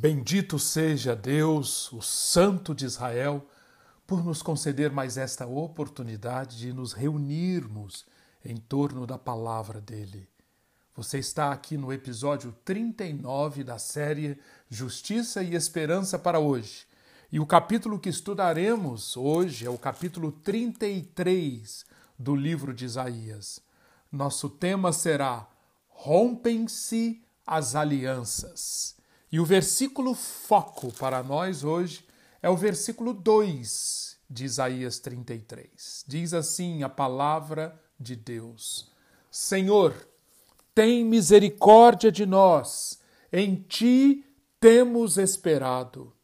Bendito seja Deus, o Santo de Israel, por nos conceder mais esta oportunidade de nos reunirmos em torno da palavra dele. Você está aqui no episódio 39 da série Justiça e Esperança para hoje. E o capítulo que estudaremos hoje é o capítulo 33 do livro de Isaías. Nosso tema será Rompem-se as alianças. E o versículo foco para nós hoje é o versículo 2 de Isaías 33. Diz assim a palavra de Deus: Senhor, tem misericórdia de nós, em ti temos esperado.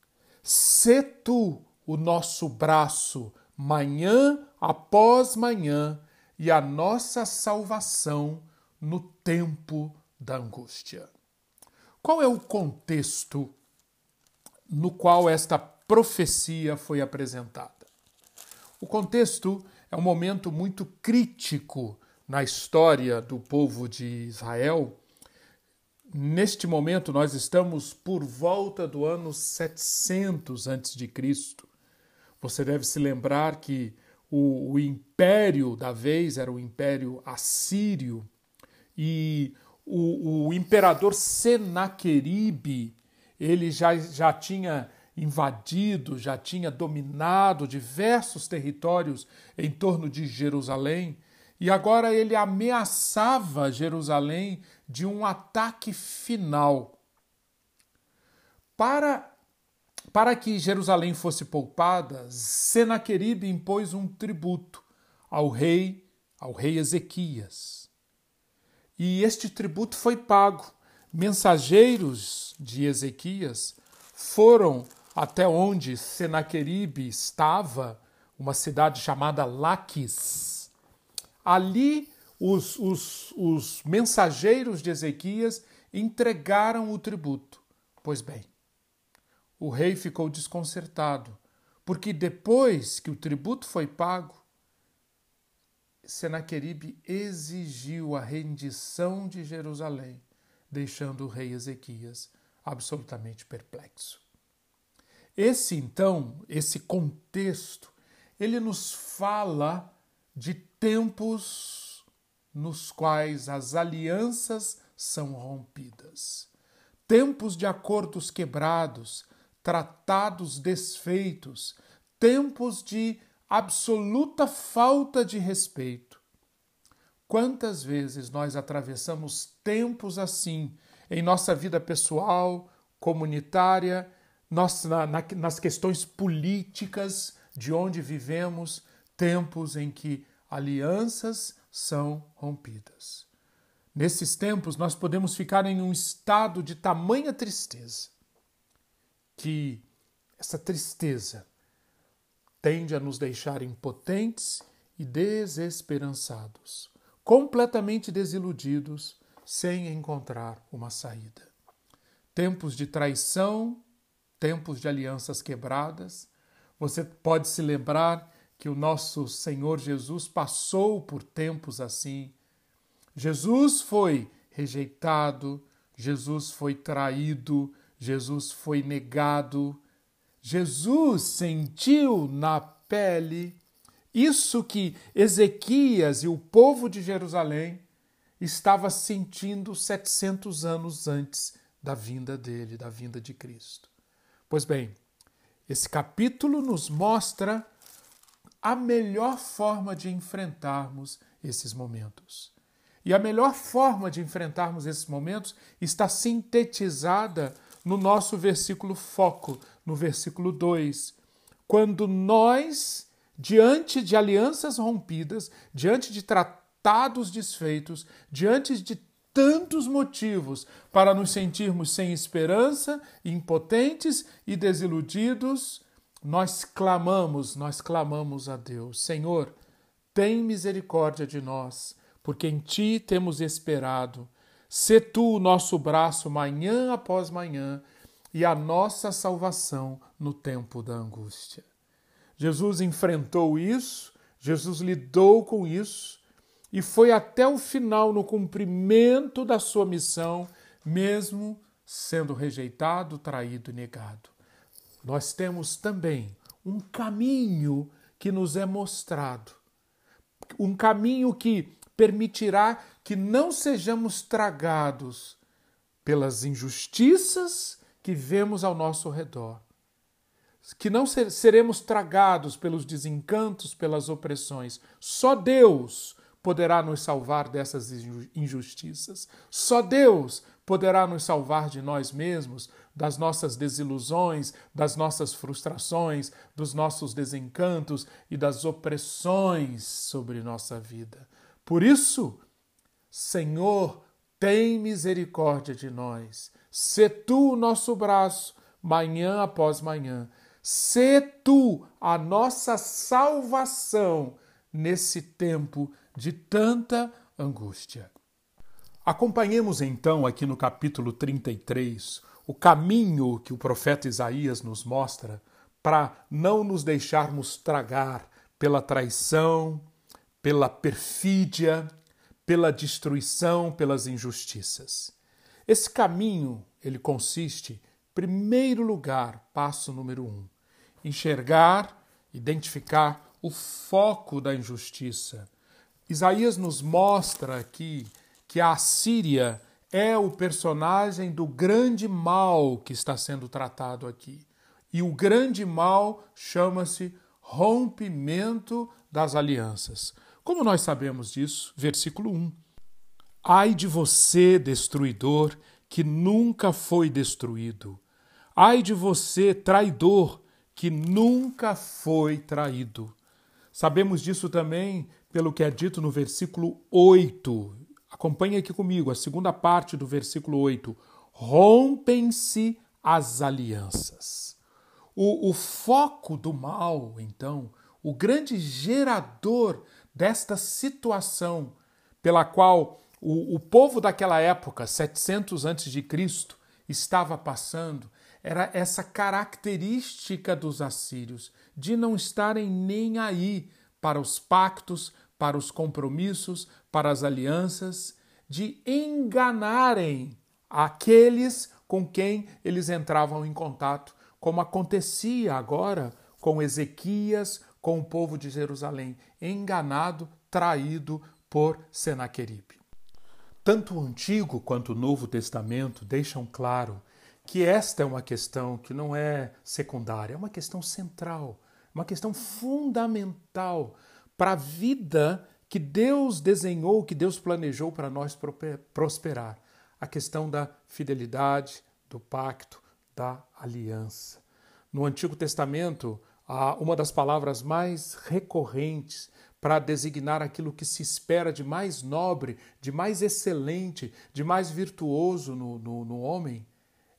Sê tu o nosso braço, manhã após manhã, e a nossa salvação no tempo da angústia. Qual é o contexto no qual esta profecia foi apresentada? O contexto é um momento muito crítico na história do povo de Israel. Neste momento, nós estamos por volta do ano 700 a.C. Você deve se lembrar que o, o império da vez era o império assírio e o, o imperador Senaqueribe, ele já, já tinha invadido, já tinha dominado diversos territórios em torno de Jerusalém, e agora ele ameaçava Jerusalém de um ataque final. Para, para que Jerusalém fosse poupada, Senaqueribe impôs um tributo ao rei, ao rei Ezequias e este tributo foi pago. Mensageiros de Ezequias foram até onde Senaqueribe estava, uma cidade chamada Laquis. Ali, os, os, os mensageiros de Ezequias entregaram o tributo. Pois bem, o rei ficou desconcertado, porque depois que o tributo foi pago, Senaqueribe exigiu a rendição de Jerusalém, deixando o rei Ezequias absolutamente perplexo. Esse então, esse contexto, ele nos fala de tempos nos quais as alianças são rompidas, tempos de acordos quebrados, tratados desfeitos, tempos de absoluta falta de respeito. Quantas vezes nós atravessamos tempos assim em nossa vida pessoal, comunitária, nós, na, na, nas questões políticas de onde vivemos, tempos em que alianças são rompidas. Nesses tempos, nós podemos ficar em um estado de tamanha tristeza que essa tristeza tende a nos deixar impotentes e desesperançados, completamente desiludidos, sem encontrar uma saída. Tempos de traição, tempos de alianças quebradas. Você pode se lembrar que o nosso Senhor Jesus passou por tempos assim. Jesus foi rejeitado, Jesus foi traído, Jesus foi negado, Jesus sentiu na pele isso que Ezequias e o povo de Jerusalém estava sentindo 700 anos antes da vinda dele, da vinda de Cristo. Pois bem, esse capítulo nos mostra a melhor forma de enfrentarmos esses momentos. E a melhor forma de enfrentarmos esses momentos está sintetizada no nosso versículo foco, no versículo 2. Quando nós, diante de alianças rompidas, diante de tratados desfeitos, diante de tantos motivos para nos sentirmos sem esperança, impotentes e desiludidos, nós clamamos, nós clamamos a Deus: Senhor, tem misericórdia de nós, porque em Ti temos esperado. Sê Tu o nosso braço manhã após manhã e a nossa salvação no tempo da angústia. Jesus enfrentou isso, Jesus lidou com isso e foi até o final no cumprimento da sua missão, mesmo sendo rejeitado, traído e negado. Nós temos também um caminho que nos é mostrado, um caminho que permitirá que não sejamos tragados pelas injustiças que vemos ao nosso redor, que não seremos tragados pelos desencantos, pelas opressões. Só Deus poderá nos salvar dessas injustiças. Só Deus poderá nos salvar de nós mesmos, das nossas desilusões, das nossas frustrações, dos nossos desencantos e das opressões sobre nossa vida. Por isso, Senhor, tem misericórdia de nós. Sê tu o nosso braço, manhã após manhã. Sê tu a nossa salvação nesse tempo de tanta angústia. Acompanhemos então aqui no capítulo 33 o caminho que o profeta Isaías nos mostra para não nos deixarmos tragar pela traição, pela perfídia, pela destruição, pelas injustiças. Esse caminho, ele consiste, primeiro lugar, passo número um, enxergar, identificar o foco da injustiça, Isaías nos mostra aqui que a Assíria é o personagem do grande mal que está sendo tratado aqui. E o grande mal chama-se rompimento das alianças. Como nós sabemos disso? Versículo 1. Ai de você, destruidor, que nunca foi destruído. Ai de você, traidor, que nunca foi traído. Sabemos disso também pelo que é dito no versículo 8. Acompanhe aqui comigo, a segunda parte do versículo 8. Rompem-se as alianças. O, o foco do mal, então, o grande gerador desta situação pela qual o, o povo daquela época, 700 antes de Cristo, estava passando, era essa característica dos assírios de não estarem nem aí para os pactos, para os compromissos, para as alianças, de enganarem aqueles com quem eles entravam em contato, como acontecia agora com Ezequias, com o povo de Jerusalém, enganado, traído por Senaqueribe. Tanto o Antigo quanto o Novo Testamento deixam claro que esta é uma questão que não é secundária, é uma questão central, uma questão fundamental para a vida que Deus desenhou, que Deus planejou para nós prosperar. A questão da fidelidade, do pacto, da aliança. No Antigo Testamento, uma das palavras mais recorrentes para designar aquilo que se espera de mais nobre, de mais excelente, de mais virtuoso no, no, no homem,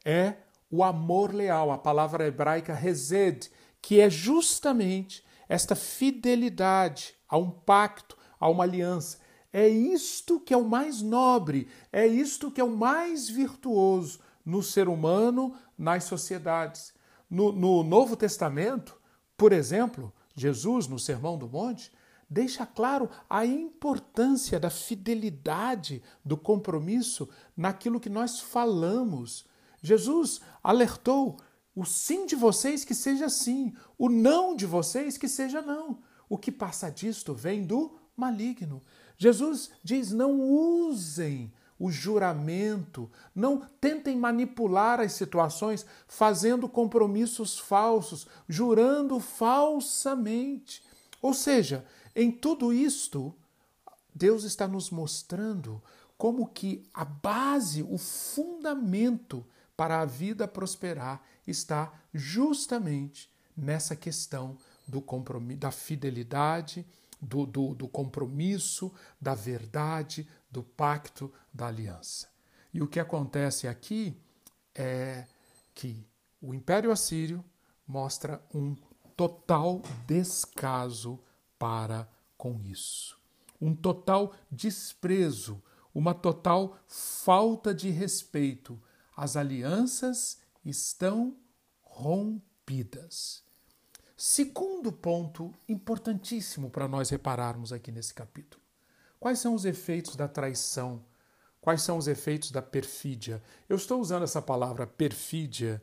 é o amor leal, a palavra hebraica resed, que é justamente esta fidelidade a um pacto, a uma aliança. É isto que é o mais nobre, é isto que é o mais virtuoso no ser humano, nas sociedades. No, no Novo Testamento, por exemplo, Jesus, no Sermão do Monte, deixa claro a importância da fidelidade, do compromisso naquilo que nós falamos. Jesus alertou o sim de vocês que seja sim, o não de vocês que seja não. O que passa disto vem do maligno. Jesus diz: não usem o juramento, não tentem manipular as situações fazendo compromissos falsos, jurando falsamente. Ou seja, em tudo isto, Deus está nos mostrando como que a base, o fundamento para a vida prosperar está justamente nessa questão do compromisso, da fidelidade, do, do, do compromisso, da verdade, do pacto, da aliança. E o que acontece aqui é que o Império Assírio mostra um total descaso para com isso, um total desprezo, uma total falta de respeito as alianças estão rompidas. Segundo ponto importantíssimo para nós repararmos aqui nesse capítulo. Quais são os efeitos da traição quais são os efeitos da perfídia. Eu estou usando essa palavra perfídia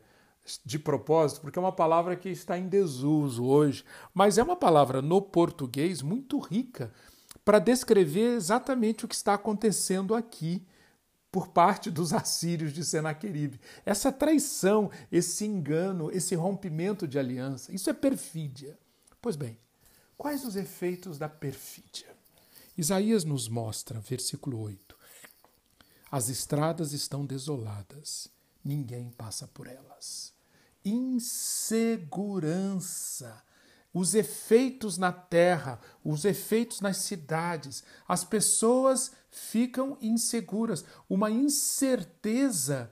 de propósito, porque é uma palavra que está em desuso hoje, mas é uma palavra no português muito rica para descrever exatamente o que está acontecendo aqui por parte dos assírios de Senaqueribe. Essa traição, esse engano, esse rompimento de aliança, isso é perfídia. Pois bem, quais os efeitos da perfídia? Isaías nos mostra, versículo 8: As estradas estão desoladas, ninguém passa por elas. Insegurança os efeitos na terra, os efeitos nas cidades. As pessoas ficam inseguras, uma incerteza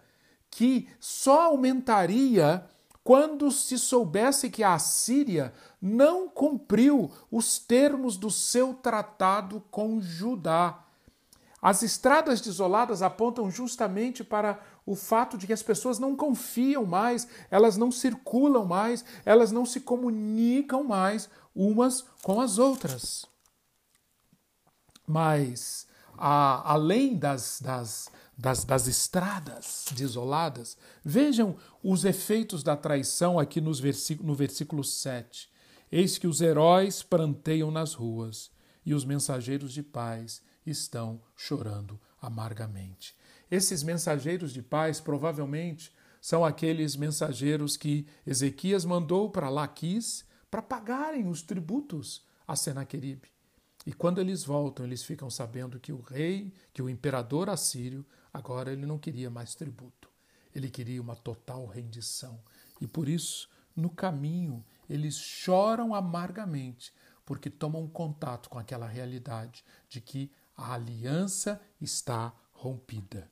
que só aumentaria quando se soubesse que a Síria não cumpriu os termos do seu tratado com Judá. As estradas desoladas apontam justamente para o fato de que as pessoas não confiam mais, elas não circulam mais, elas não se comunicam mais umas com as outras. Mas, a, além das, das, das, das, estradas desoladas, vejam os efeitos da traição aqui nos versículo, no versículo 7. Eis que os heróis pranteiam nas ruas e os mensageiros de paz estão chorando amargamente. Esses mensageiros de paz provavelmente são aqueles mensageiros que Ezequias mandou para Laquis para pagarem os tributos a Senaqueribe. E quando eles voltam, eles ficam sabendo que o rei, que o imperador assírio, agora ele não queria mais tributo. Ele queria uma total rendição. E por isso, no caminho, eles choram amargamente, porque tomam contato com aquela realidade de que a aliança está rompida.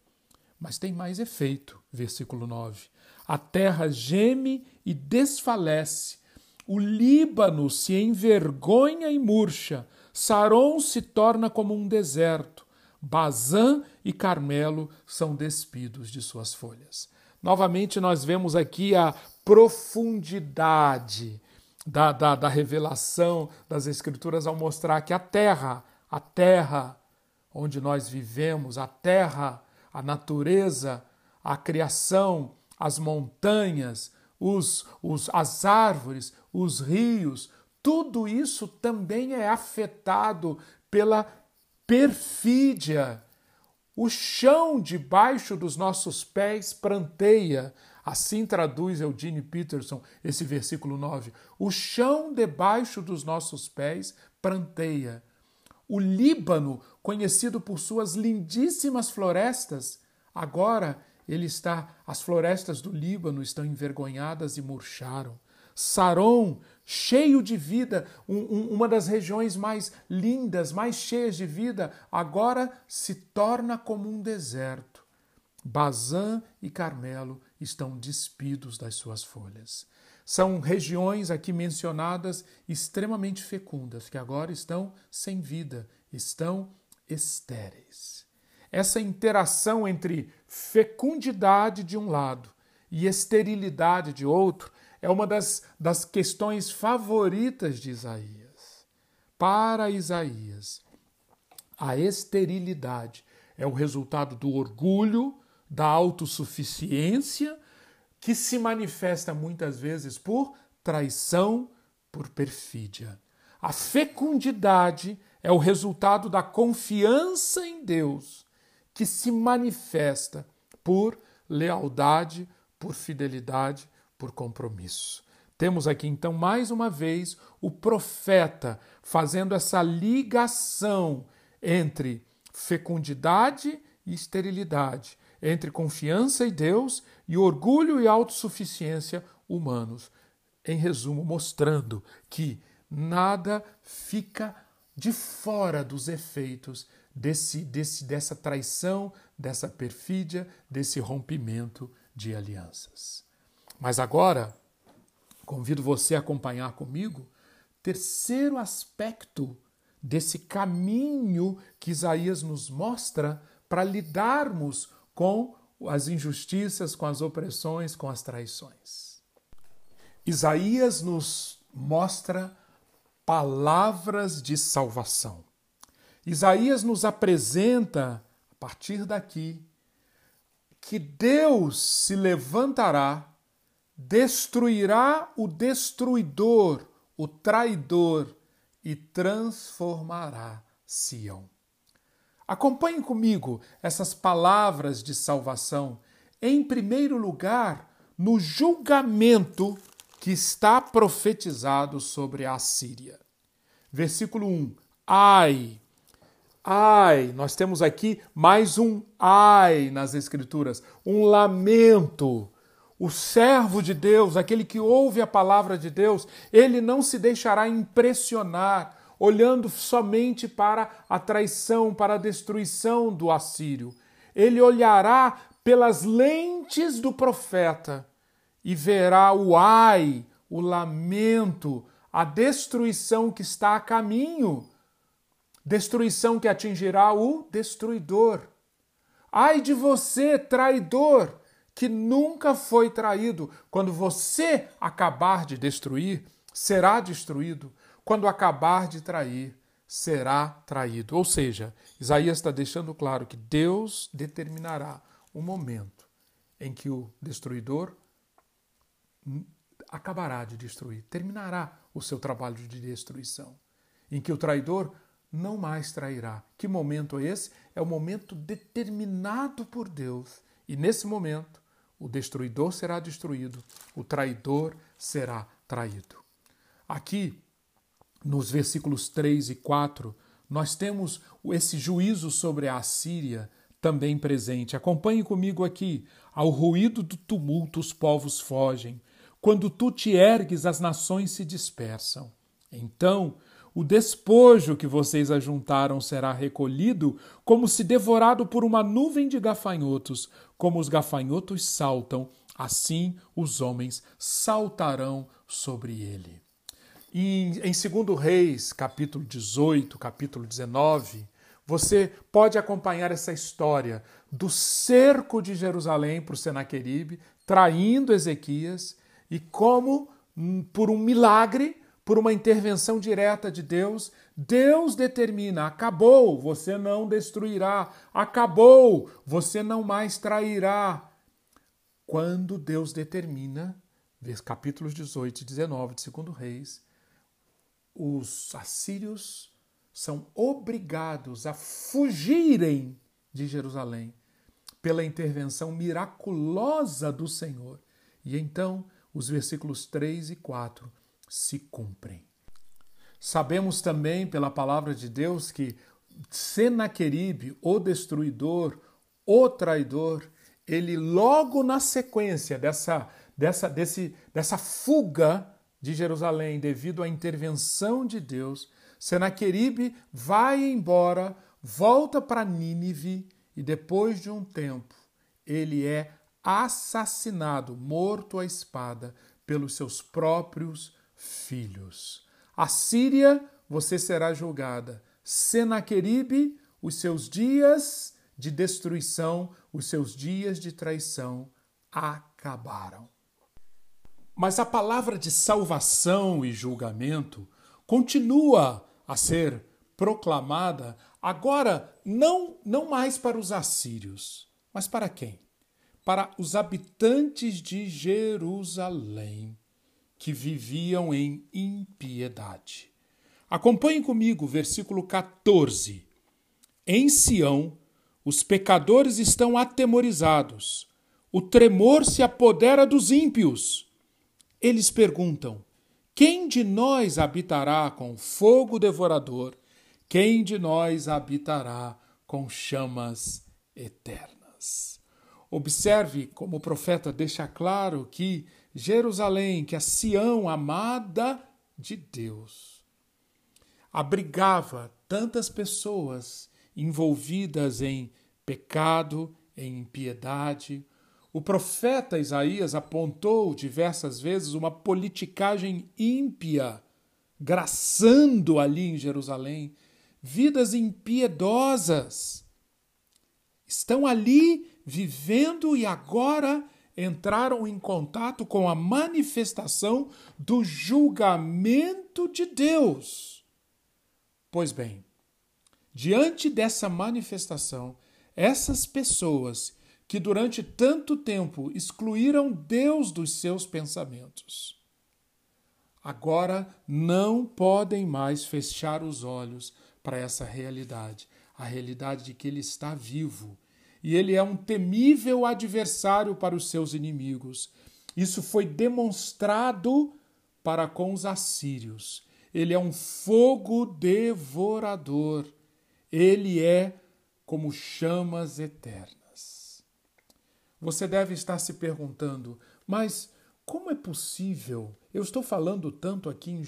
Mas tem mais efeito, versículo 9. A terra geme e desfalece, o Líbano se envergonha e murcha, Saron se torna como um deserto, Bazã e Carmelo são despidos de suas folhas. Novamente, nós vemos aqui a profundidade da, da, da revelação das Escrituras ao mostrar que a terra, a terra onde nós vivemos, a terra, a natureza, a criação, as montanhas, os, os, as árvores, os rios, tudo isso também é afetado pela perfídia. O chão debaixo dos nossos pés pranteia. Assim traduz Eugene Peterson esse versículo 9. O chão debaixo dos nossos pés pranteia. O Líbano, conhecido por suas lindíssimas florestas, agora ele está, as florestas do Líbano estão envergonhadas e murcharam. Saron, cheio de vida, um, um, uma das regiões mais lindas, mais cheias de vida, agora se torna como um deserto. Bazã e Carmelo estão despidos das suas folhas. São regiões aqui mencionadas extremamente fecundas, que agora estão sem vida, estão estéreis. Essa interação entre fecundidade de um lado e esterilidade de outro é uma das, das questões favoritas de Isaías. Para Isaías, a esterilidade é o resultado do orgulho, da autossuficiência que se manifesta muitas vezes por traição, por perfídia. A fecundidade é o resultado da confiança em Deus, que se manifesta por lealdade, por fidelidade, por compromisso. Temos aqui então mais uma vez o profeta fazendo essa ligação entre fecundidade e esterilidade, entre confiança em Deus e orgulho e autossuficiência humanos. Em resumo, mostrando que nada fica de fora dos efeitos desse, desse, dessa traição, dessa perfídia, desse rompimento de alianças. Mas agora, convido você a acompanhar comigo terceiro aspecto desse caminho que Isaías nos mostra para lidarmos com as injustiças, com as opressões, com as traições. Isaías nos mostra palavras de salvação. Isaías nos apresenta partir daqui, que Deus se levantará, destruirá o destruidor, o traidor e transformará Sião. Acompanhe comigo essas palavras de salvação, em primeiro lugar, no julgamento que está profetizado sobre a Síria. Versículo 1: Ai, ai, nós temos aqui mais um ai nas Escrituras, um lamento. O servo de Deus, aquele que ouve a palavra de Deus, ele não se deixará impressionar olhando somente para a traição, para a destruição do assírio. Ele olhará pelas lentes do profeta e verá o ai, o lamento, a destruição que está a caminho, destruição que atingirá o destruidor. Ai de você, traidor, que nunca foi traído. Quando você acabar de destruir, será destruído. Quando acabar de trair, será traído. Ou seja, Isaías está deixando claro que Deus determinará o momento em que o destruidor acabará de destruir, terminará o seu trabalho de destruição, em que o traidor não mais trairá. Que momento é esse? É o momento determinado por Deus. E nesse momento, o destruidor será destruído, o traidor será traído. Aqui, nos versículos 3 e 4, nós temos esse juízo sobre a Assíria também presente. Acompanhe comigo aqui. Ao ruído do tumulto, os povos fogem. Quando tu te ergues, as nações se dispersam. Então, o despojo que vocês ajuntaram será recolhido, como se devorado por uma nuvem de gafanhotos. Como os gafanhotos saltam, assim os homens saltarão sobre ele. Em 2 Reis, capítulo 18, capítulo 19, você pode acompanhar essa história do cerco de Jerusalém por Senaqueribe, traindo Ezequias, e como, hum, por um milagre, por uma intervenção direta de Deus, Deus determina: acabou, você não destruirá, acabou, você não mais trairá. Quando Deus determina, capítulos 18 e 19 de 2 Reis, os assírios são obrigados a fugirem de Jerusalém pela intervenção miraculosa do Senhor. E então os versículos 3 e 4 se cumprem. Sabemos também pela palavra de Deus que Senaqueribe, o destruidor, o traidor, ele logo na sequência dessa, dessa, desse, dessa fuga de Jerusalém devido à intervenção de Deus, Senaqueribe vai embora, volta para Nínive e depois de um tempo ele é assassinado, morto à espada pelos seus próprios filhos. A Síria, você será julgada. Senaqueribe, os seus dias de destruição, os seus dias de traição acabaram. Mas a palavra de salvação e julgamento continua a ser proclamada agora não não mais para os assírios, mas para quem? Para os habitantes de Jerusalém que viviam em impiedade. Acompanhe comigo versículo 14. Em Sião, os pecadores estão atemorizados, o tremor se apodera dos ímpios. Eles perguntam: quem de nós habitará com fogo devorador? Quem de nós habitará com chamas eternas? Observe como o profeta deixa claro que Jerusalém, que a Sião amada de Deus, abrigava tantas pessoas envolvidas em pecado, em impiedade, o profeta Isaías apontou diversas vezes uma politicagem ímpia, graçando ali em Jerusalém, vidas impiedosas. Estão ali vivendo e agora entraram em contato com a manifestação do julgamento de Deus. Pois bem, diante dessa manifestação, essas pessoas que durante tanto tempo excluíram Deus dos seus pensamentos, agora não podem mais fechar os olhos para essa realidade a realidade de que ele está vivo e ele é um temível adversário para os seus inimigos. Isso foi demonstrado para com os assírios. Ele é um fogo devorador. Ele é como chamas eternas. Você deve estar se perguntando, mas como é possível? Eu estou falando tanto aqui em,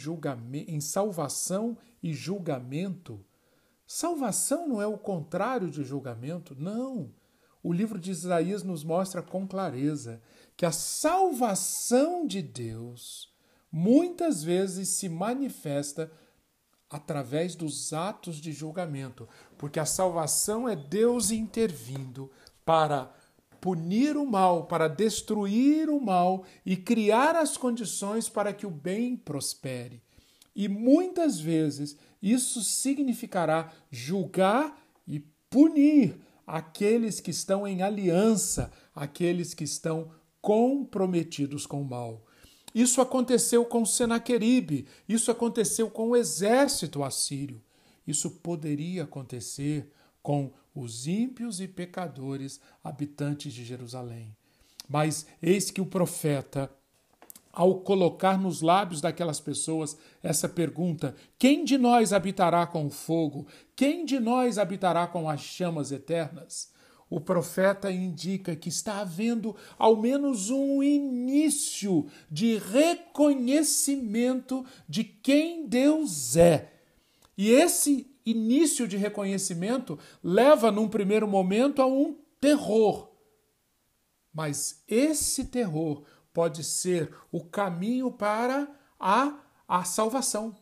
em salvação e julgamento. Salvação não é o contrário de julgamento, não. O livro de Isaías nos mostra com clareza que a salvação de Deus muitas vezes se manifesta através dos atos de julgamento, porque a salvação é Deus intervindo para punir o mal, para destruir o mal e criar as condições para que o bem prospere. E muitas vezes isso significará julgar e punir aqueles que estão em aliança, aqueles que estão comprometidos com o mal. Isso aconteceu com Senaqueribe, isso aconteceu com o exército assírio. Isso poderia acontecer com os ímpios e pecadores habitantes de Jerusalém. Mas eis que o profeta ao colocar nos lábios daquelas pessoas essa pergunta: quem de nós habitará com o fogo? Quem de nós habitará com as chamas eternas? O profeta indica que está havendo ao menos um início de reconhecimento de quem Deus é. E esse início de reconhecimento leva, num primeiro momento, a um terror. Mas esse terror pode ser o caminho para a, a salvação.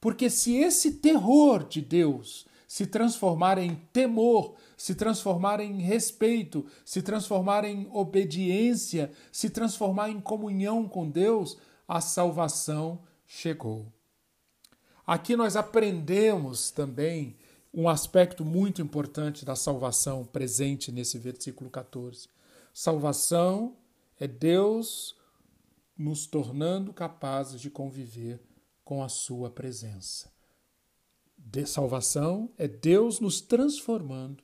Porque se esse terror de Deus se transformar em temor, se transformar em respeito, se transformar em obediência, se transformar em comunhão com Deus, a salvação chegou. Aqui nós aprendemos também um aspecto muito importante da salvação presente nesse versículo 14. Salvação é Deus nos tornando capazes de conviver com a Sua presença. De salvação é Deus nos transformando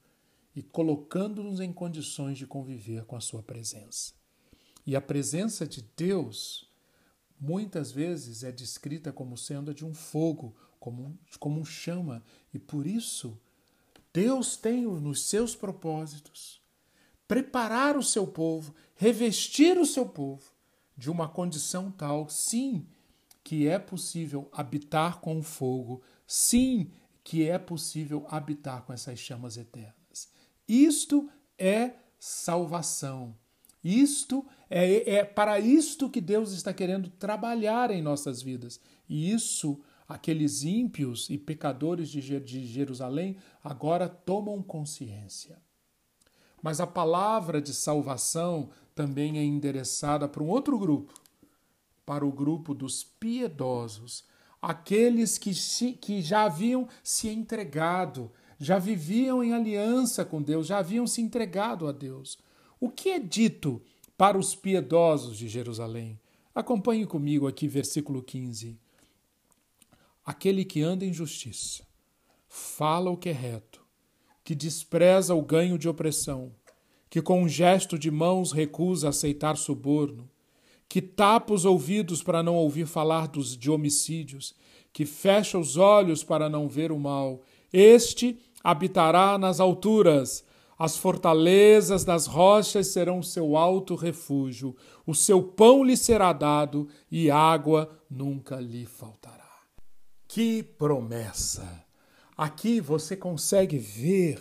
e colocando-nos em condições de conviver com a Sua presença. E a presença de Deus muitas vezes é descrita como sendo de um fogo, como, como um chama, e por isso Deus tem nos seus propósitos preparar o seu povo, revestir o seu povo de uma condição tal, sim, que é possível habitar com o fogo, sim, que é possível habitar com essas chamas eternas. Isto é salvação. Isto é, é para isto que Deus está querendo trabalhar em nossas vidas. E isso, aqueles ímpios e pecadores de Jerusalém agora tomam consciência. Mas a palavra de salvação também é endereçada para um outro grupo, para o grupo dos piedosos, aqueles que, que já haviam se entregado, já viviam em aliança com Deus, já haviam se entregado a Deus. O que é dito para os piedosos de Jerusalém? Acompanhe comigo aqui, versículo 15. Aquele que anda em justiça, fala o que é reto, que despreza o ganho de opressão, que com um gesto de mãos recusa aceitar suborno, que tapa os ouvidos para não ouvir falar dos, de homicídios, que fecha os olhos para não ver o mal, este habitará nas alturas, as fortalezas das rochas serão o seu alto refúgio, o seu pão lhe será dado e água nunca lhe faltará. Que promessa! Aqui você consegue ver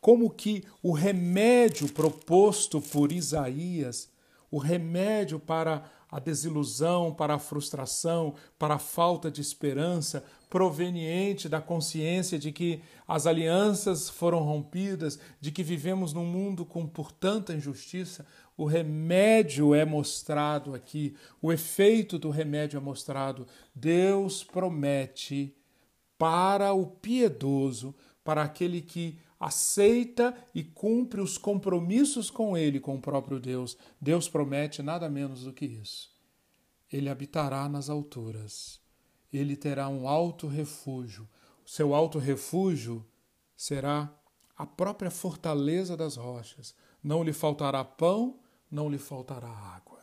como que o remédio proposto por Isaías, o remédio para a desilusão, para a frustração, para a falta de esperança, proveniente da consciência de que as alianças foram rompidas, de que vivemos num mundo com por tanta injustiça, o remédio é mostrado aqui, o efeito do remédio é mostrado. Deus promete para o piedoso, para aquele que aceita e cumpre os compromissos com ele, com o próprio Deus, Deus promete nada menos do que isso. Ele habitará nas alturas. Ele terá um alto refúgio. O seu alto refúgio será a própria fortaleza das rochas. Não lhe faltará pão, não lhe faltará água.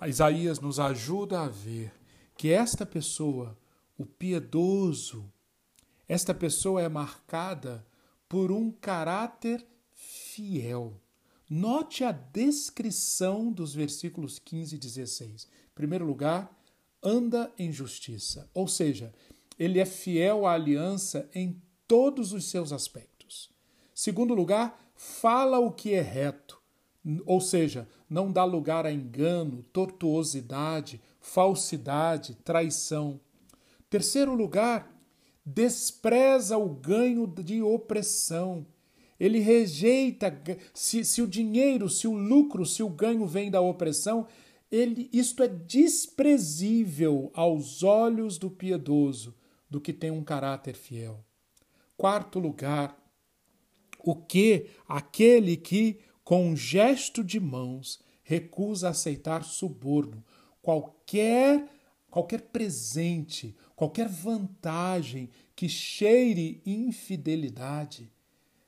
A Isaías nos ajuda a ver que esta pessoa, o piedoso, esta pessoa é marcada por um caráter fiel. Note a descrição dos versículos 15 e 16. Em primeiro lugar, anda em justiça, ou seja, ele é fiel à aliança em todos os seus aspectos. Segundo lugar, fala o que é reto, ou seja, não dá lugar a engano, tortuosidade, falsidade, traição. Terceiro lugar, despreza o ganho de opressão. Ele rejeita se, se o dinheiro, se o lucro, se o ganho vem da opressão, ele, isto é desprezível aos olhos do piedoso, do que tem um caráter fiel. Quarto lugar, o que aquele que, com um gesto de mãos, recusa aceitar suborno, qualquer qualquer presente, qualquer vantagem que cheire infidelidade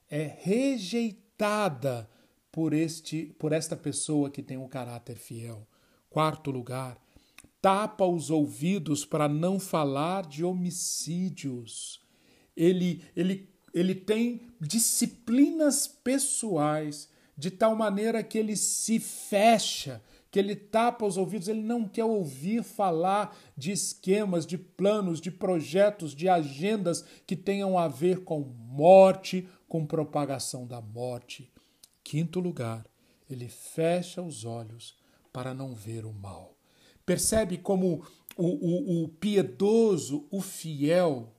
é rejeitada por este por esta pessoa que tem um caráter fiel. Quarto lugar, tapa os ouvidos para não falar de homicídios. Ele ele ele tem disciplinas pessoais de tal maneira que ele se fecha que ele tapa os ouvidos, ele não quer ouvir falar de esquemas, de planos, de projetos, de agendas que tenham a ver com morte, com propagação da morte. Quinto lugar, ele fecha os olhos para não ver o mal. Percebe como o, o, o piedoso, o fiel,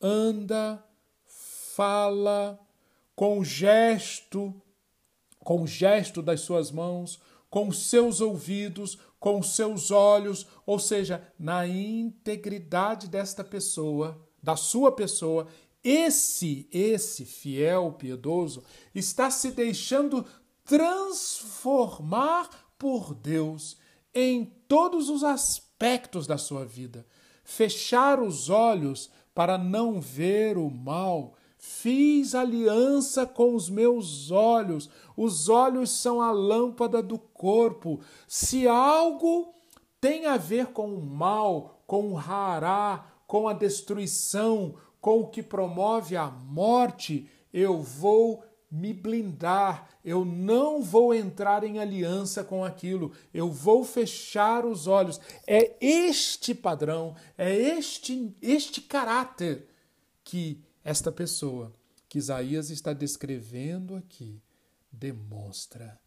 anda, fala, com gesto, com gesto das suas mãos, com seus ouvidos, com seus olhos, ou seja, na integridade desta pessoa, da sua pessoa, esse, esse fiel piedoso está se deixando transformar por Deus em todos os aspectos da sua vida. Fechar os olhos para não ver o mal Fiz aliança com os meus olhos. Os olhos são a lâmpada do corpo. Se algo tem a ver com o mal, com o rará, com a destruição, com o que promove a morte, eu vou me blindar, eu não vou entrar em aliança com aquilo, eu vou fechar os olhos. É este padrão, é este, este caráter que esta pessoa que Isaías está descrevendo aqui demonstra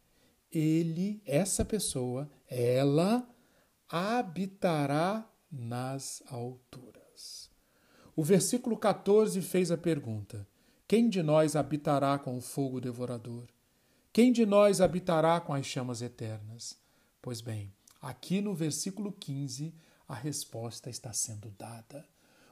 ele, essa pessoa, ela habitará nas alturas. O versículo 14 fez a pergunta: Quem de nós habitará com o fogo devorador? Quem de nós habitará com as chamas eternas? Pois bem, aqui no versículo 15, a resposta está sendo dada.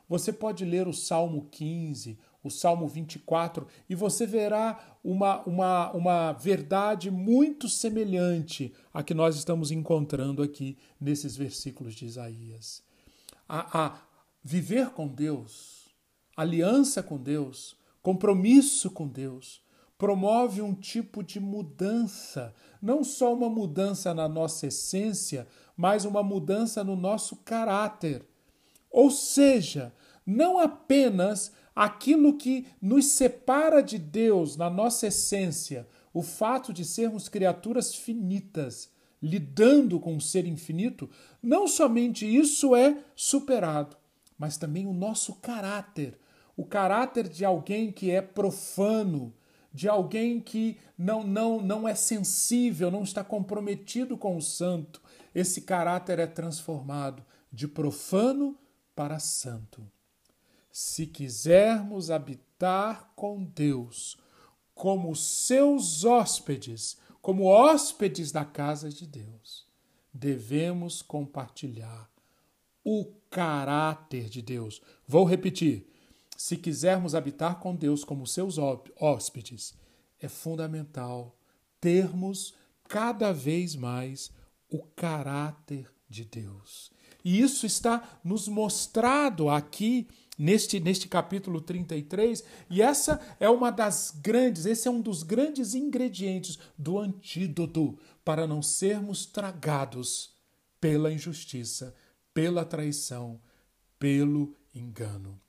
Você pode ler o Salmo 15, o Salmo 24, e você verá uma, uma, uma verdade muito semelhante à que nós estamos encontrando aqui nesses versículos de Isaías. A, a viver com Deus, aliança com Deus, compromisso com Deus, promove um tipo de mudança, não só uma mudança na nossa essência, mas uma mudança no nosso caráter. Ou seja, não apenas aquilo que nos separa de Deus na nossa essência, o fato de sermos criaturas finitas, lidando com o ser infinito, não somente isso é superado, mas também o nosso caráter, o caráter de alguém que é profano, de alguém que não, não, não é sensível, não está comprometido com o santo. Esse caráter é transformado de profano para santo. Se quisermos habitar com Deus como seus hóspedes, como hóspedes da casa de Deus, devemos compartilhar o caráter de Deus. Vou repetir. se quisermos habitar com Deus como seus hóspedes, é fundamental termos cada vez mais o caráter de Deus. E isso está nos mostrado aqui neste, neste capítulo 33, e essa é uma das grandes, esse é um dos grandes ingredientes do antídoto para não sermos tragados pela injustiça, pela traição, pelo engano.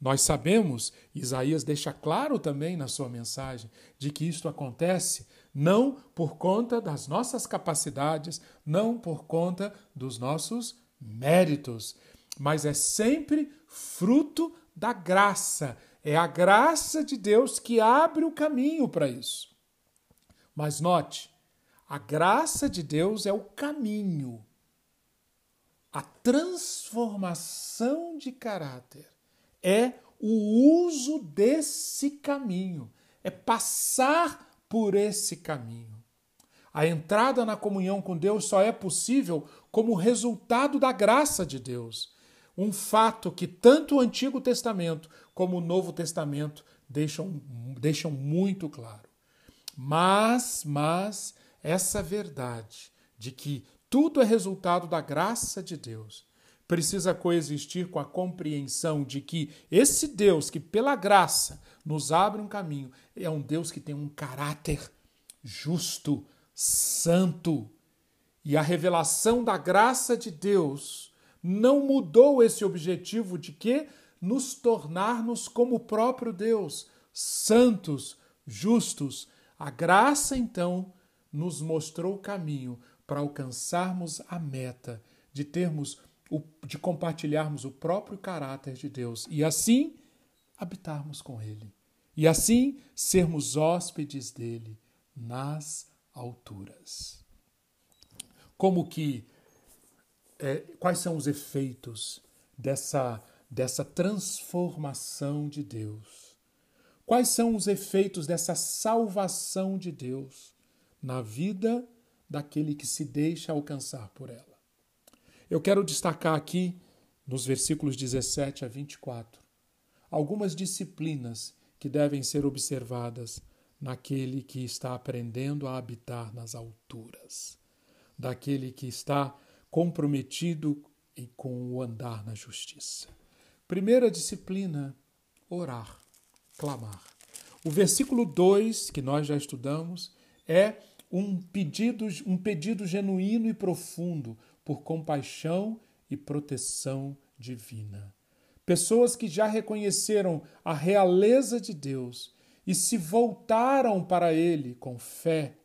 Nós sabemos, Isaías deixa claro também na sua mensagem, de que isto acontece não por conta das nossas capacidades, não por conta dos nossos méritos, mas é sempre fruto da graça. É a graça de Deus que abre o caminho para isso. Mas note, a graça de Deus é o caminho. A transformação de caráter é o uso desse caminho, é passar por esse caminho. A entrada na comunhão com Deus só é possível como resultado da graça de Deus. Um fato que tanto o Antigo Testamento como o Novo Testamento deixam, deixam muito claro. Mas, mas, essa verdade de que tudo é resultado da graça de Deus precisa coexistir com a compreensão de que esse Deus que, pela graça, nos abre um caminho, é um Deus que tem um caráter justo, santo. E a revelação da graça de Deus não mudou esse objetivo de que nos tornarmos como o próprio Deus, santos, justos. A graça, então, nos mostrou o caminho para alcançarmos a meta de termos de compartilharmos o próprio caráter de Deus e assim habitarmos com Ele. E assim sermos hóspedes dele nas alturas. Como que é, quais são os efeitos dessa dessa transformação de Deus? Quais são os efeitos dessa salvação de Deus na vida daquele que se deixa alcançar por ela? Eu quero destacar aqui, nos versículos 17 a 24, algumas disciplinas que devem ser observadas naquele que está aprendendo a habitar nas alturas, daquele que está comprometido com o andar na justiça. Primeira disciplina: orar, clamar. O versículo 2, que nós já estudamos, é um pedido, um pedido genuíno e profundo, por compaixão e proteção divina. Pessoas que já reconheceram a realeza de Deus e se voltaram para Ele com fé,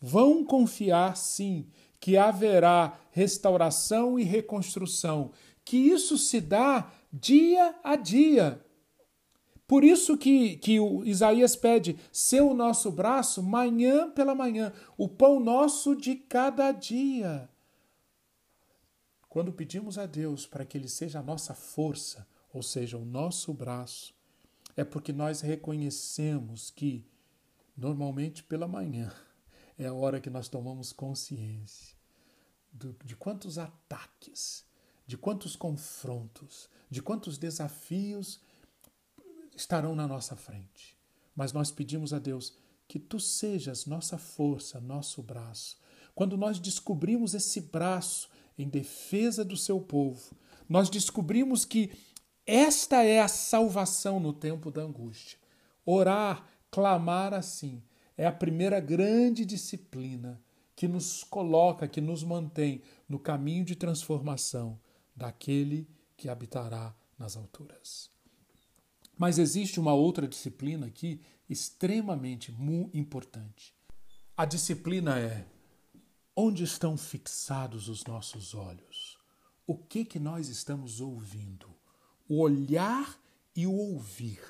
vão confiar sim que haverá restauração e reconstrução, que isso se dá dia a dia. Por isso que, que Isaías pede, ser o nosso braço manhã pela manhã, o pão nosso de cada dia. Quando pedimos a Deus para que Ele seja a nossa força, ou seja, o nosso braço, é porque nós reconhecemos que, normalmente pela manhã, é a hora que nós tomamos consciência de quantos ataques, de quantos confrontos, de quantos desafios estarão na nossa frente. Mas nós pedimos a Deus que tu sejas nossa força, nosso braço. Quando nós descobrimos esse braço em defesa do seu povo, nós descobrimos que esta é a salvação no tempo da angústia. Orar, clamar assim, é a primeira grande disciplina que nos coloca, que nos mantém no caminho de transformação daquele que habitará nas alturas. Mas existe uma outra disciplina aqui extremamente importante. A disciplina é Onde estão fixados os nossos olhos? O que que nós estamos ouvindo? O olhar e o ouvir.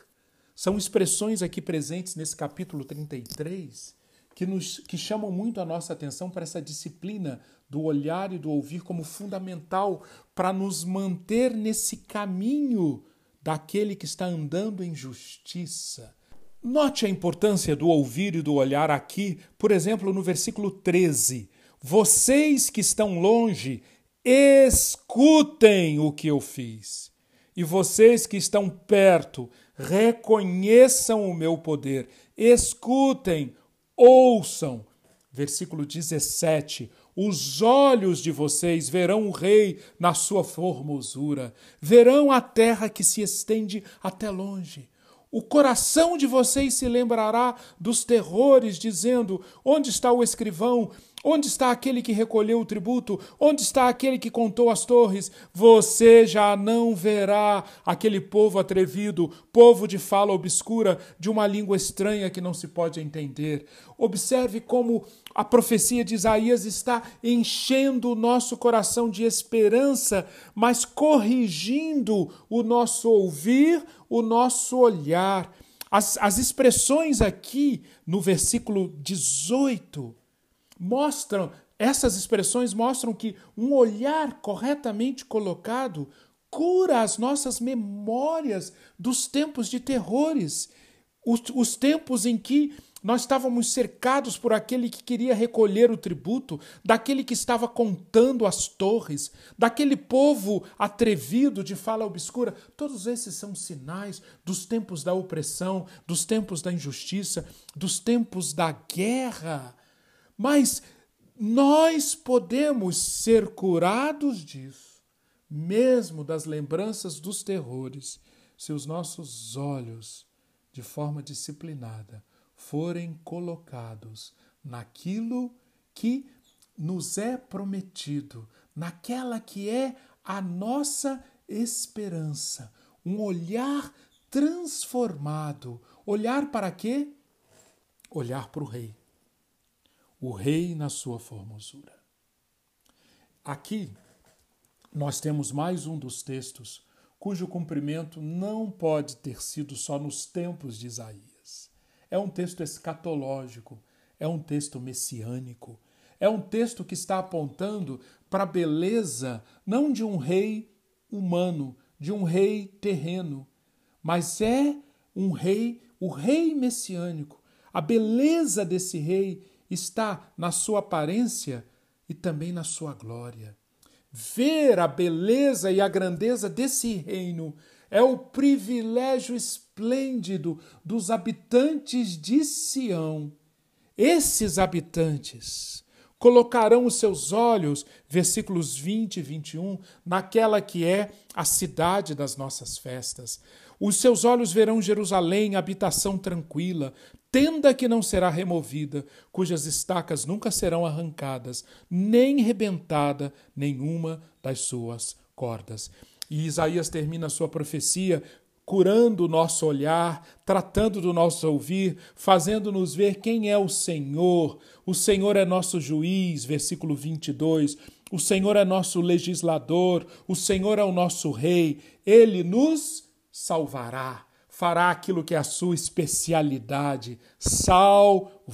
São expressões aqui presentes nesse capítulo 33 que, nos, que chamam muito a nossa atenção para essa disciplina do olhar e do ouvir como fundamental para nos manter nesse caminho daquele que está andando em justiça. Note a importância do ouvir e do olhar aqui, por exemplo, no versículo 13 vocês que estão longe, escutem o que eu fiz. E vocês que estão perto, reconheçam o meu poder, escutem, ouçam. Versículo 17: Os olhos de vocês verão o Rei na sua formosura, verão a terra que se estende até longe. O coração de vocês se lembrará dos terrores, dizendo: Onde está o escrivão? Onde está aquele que recolheu o tributo? Onde está aquele que contou as torres? Você já não verá aquele povo atrevido, povo de fala obscura, de uma língua estranha que não se pode entender. Observe como a profecia de Isaías está enchendo o nosso coração de esperança, mas corrigindo o nosso ouvir, o nosso olhar. As, as expressões aqui no versículo 18 mostram, essas expressões mostram que um olhar corretamente colocado cura as nossas memórias dos tempos de terrores, os, os tempos em que nós estávamos cercados por aquele que queria recolher o tributo, daquele que estava contando as torres, daquele povo atrevido de fala obscura. Todos esses são sinais dos tempos da opressão, dos tempos da injustiça, dos tempos da guerra. Mas nós podemos ser curados disso, mesmo das lembranças dos terrores, se os nossos olhos, de forma disciplinada, forem colocados naquilo que nos é prometido, naquela que é a nossa esperança, um olhar transformado. Olhar para quê? Olhar para o Rei o Rei na sua formosura. Aqui nós temos mais um dos textos cujo cumprimento não pode ter sido só nos tempos de Isaías. É um texto escatológico, é um texto messiânico, é um texto que está apontando para a beleza não de um rei humano, de um rei terreno, mas é um rei, o rei messiânico. A beleza desse rei está na sua aparência e também na sua glória. Ver a beleza e a grandeza desse reino é o privilégio esplêndido dos habitantes de Sião. Esses habitantes colocarão os seus olhos, versículos 20 e 21, naquela que é a cidade das nossas festas. Os seus olhos verão Jerusalém, habitação tranquila, tenda que não será removida, cujas estacas nunca serão arrancadas, nem rebentada nenhuma das suas cordas. E Isaías termina sua profecia curando o nosso olhar, tratando do nosso ouvir, fazendo-nos ver quem é o Senhor. O Senhor é nosso juiz, versículo 22. O Senhor é nosso legislador, o Senhor é o nosso rei. Ele nos salvará fará aquilo que é a sua especialidade: salvação.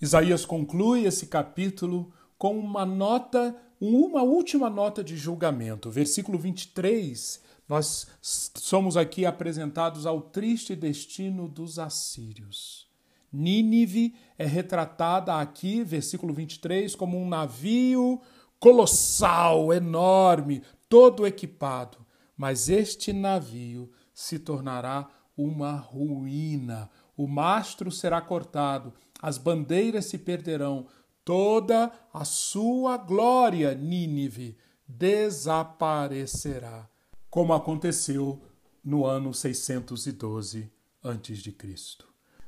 Isaías conclui esse capítulo com uma nota, uma última nota de julgamento. Versículo 23, nós somos aqui apresentados ao triste destino dos assírios. Nínive é retratada aqui, versículo 23, como um navio colossal, enorme, todo equipado mas este navio se tornará uma ruína. O mastro será cortado, as bandeiras se perderão, toda a sua glória, Nínive, desaparecerá, como aconteceu no ano 612 a.C.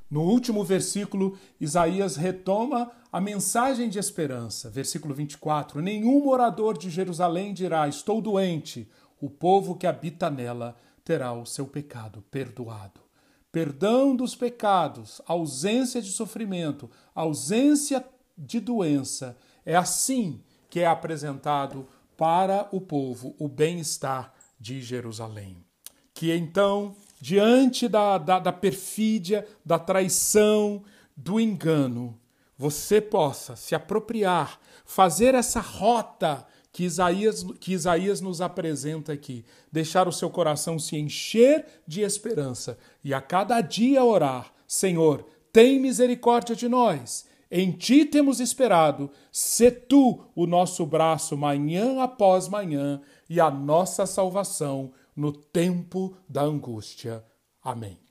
No último versículo, Isaías retoma a mensagem de esperança. Versículo 24: Nenhum morador de Jerusalém dirá: Estou doente o povo que habita nela terá o seu pecado perdoado. Perdão dos pecados, ausência de sofrimento, ausência de doença. É assim que é apresentado para o povo o bem-estar de Jerusalém. Que então, diante da, da, da perfídia, da traição, do engano, você possa se apropriar, fazer essa rota que Isaías, que Isaías nos apresenta aqui. Deixar o seu coração se encher de esperança e a cada dia orar: Senhor, tem misericórdia de nós. Em ti temos esperado, se tu o nosso braço manhã após manhã e a nossa salvação no tempo da angústia. Amém.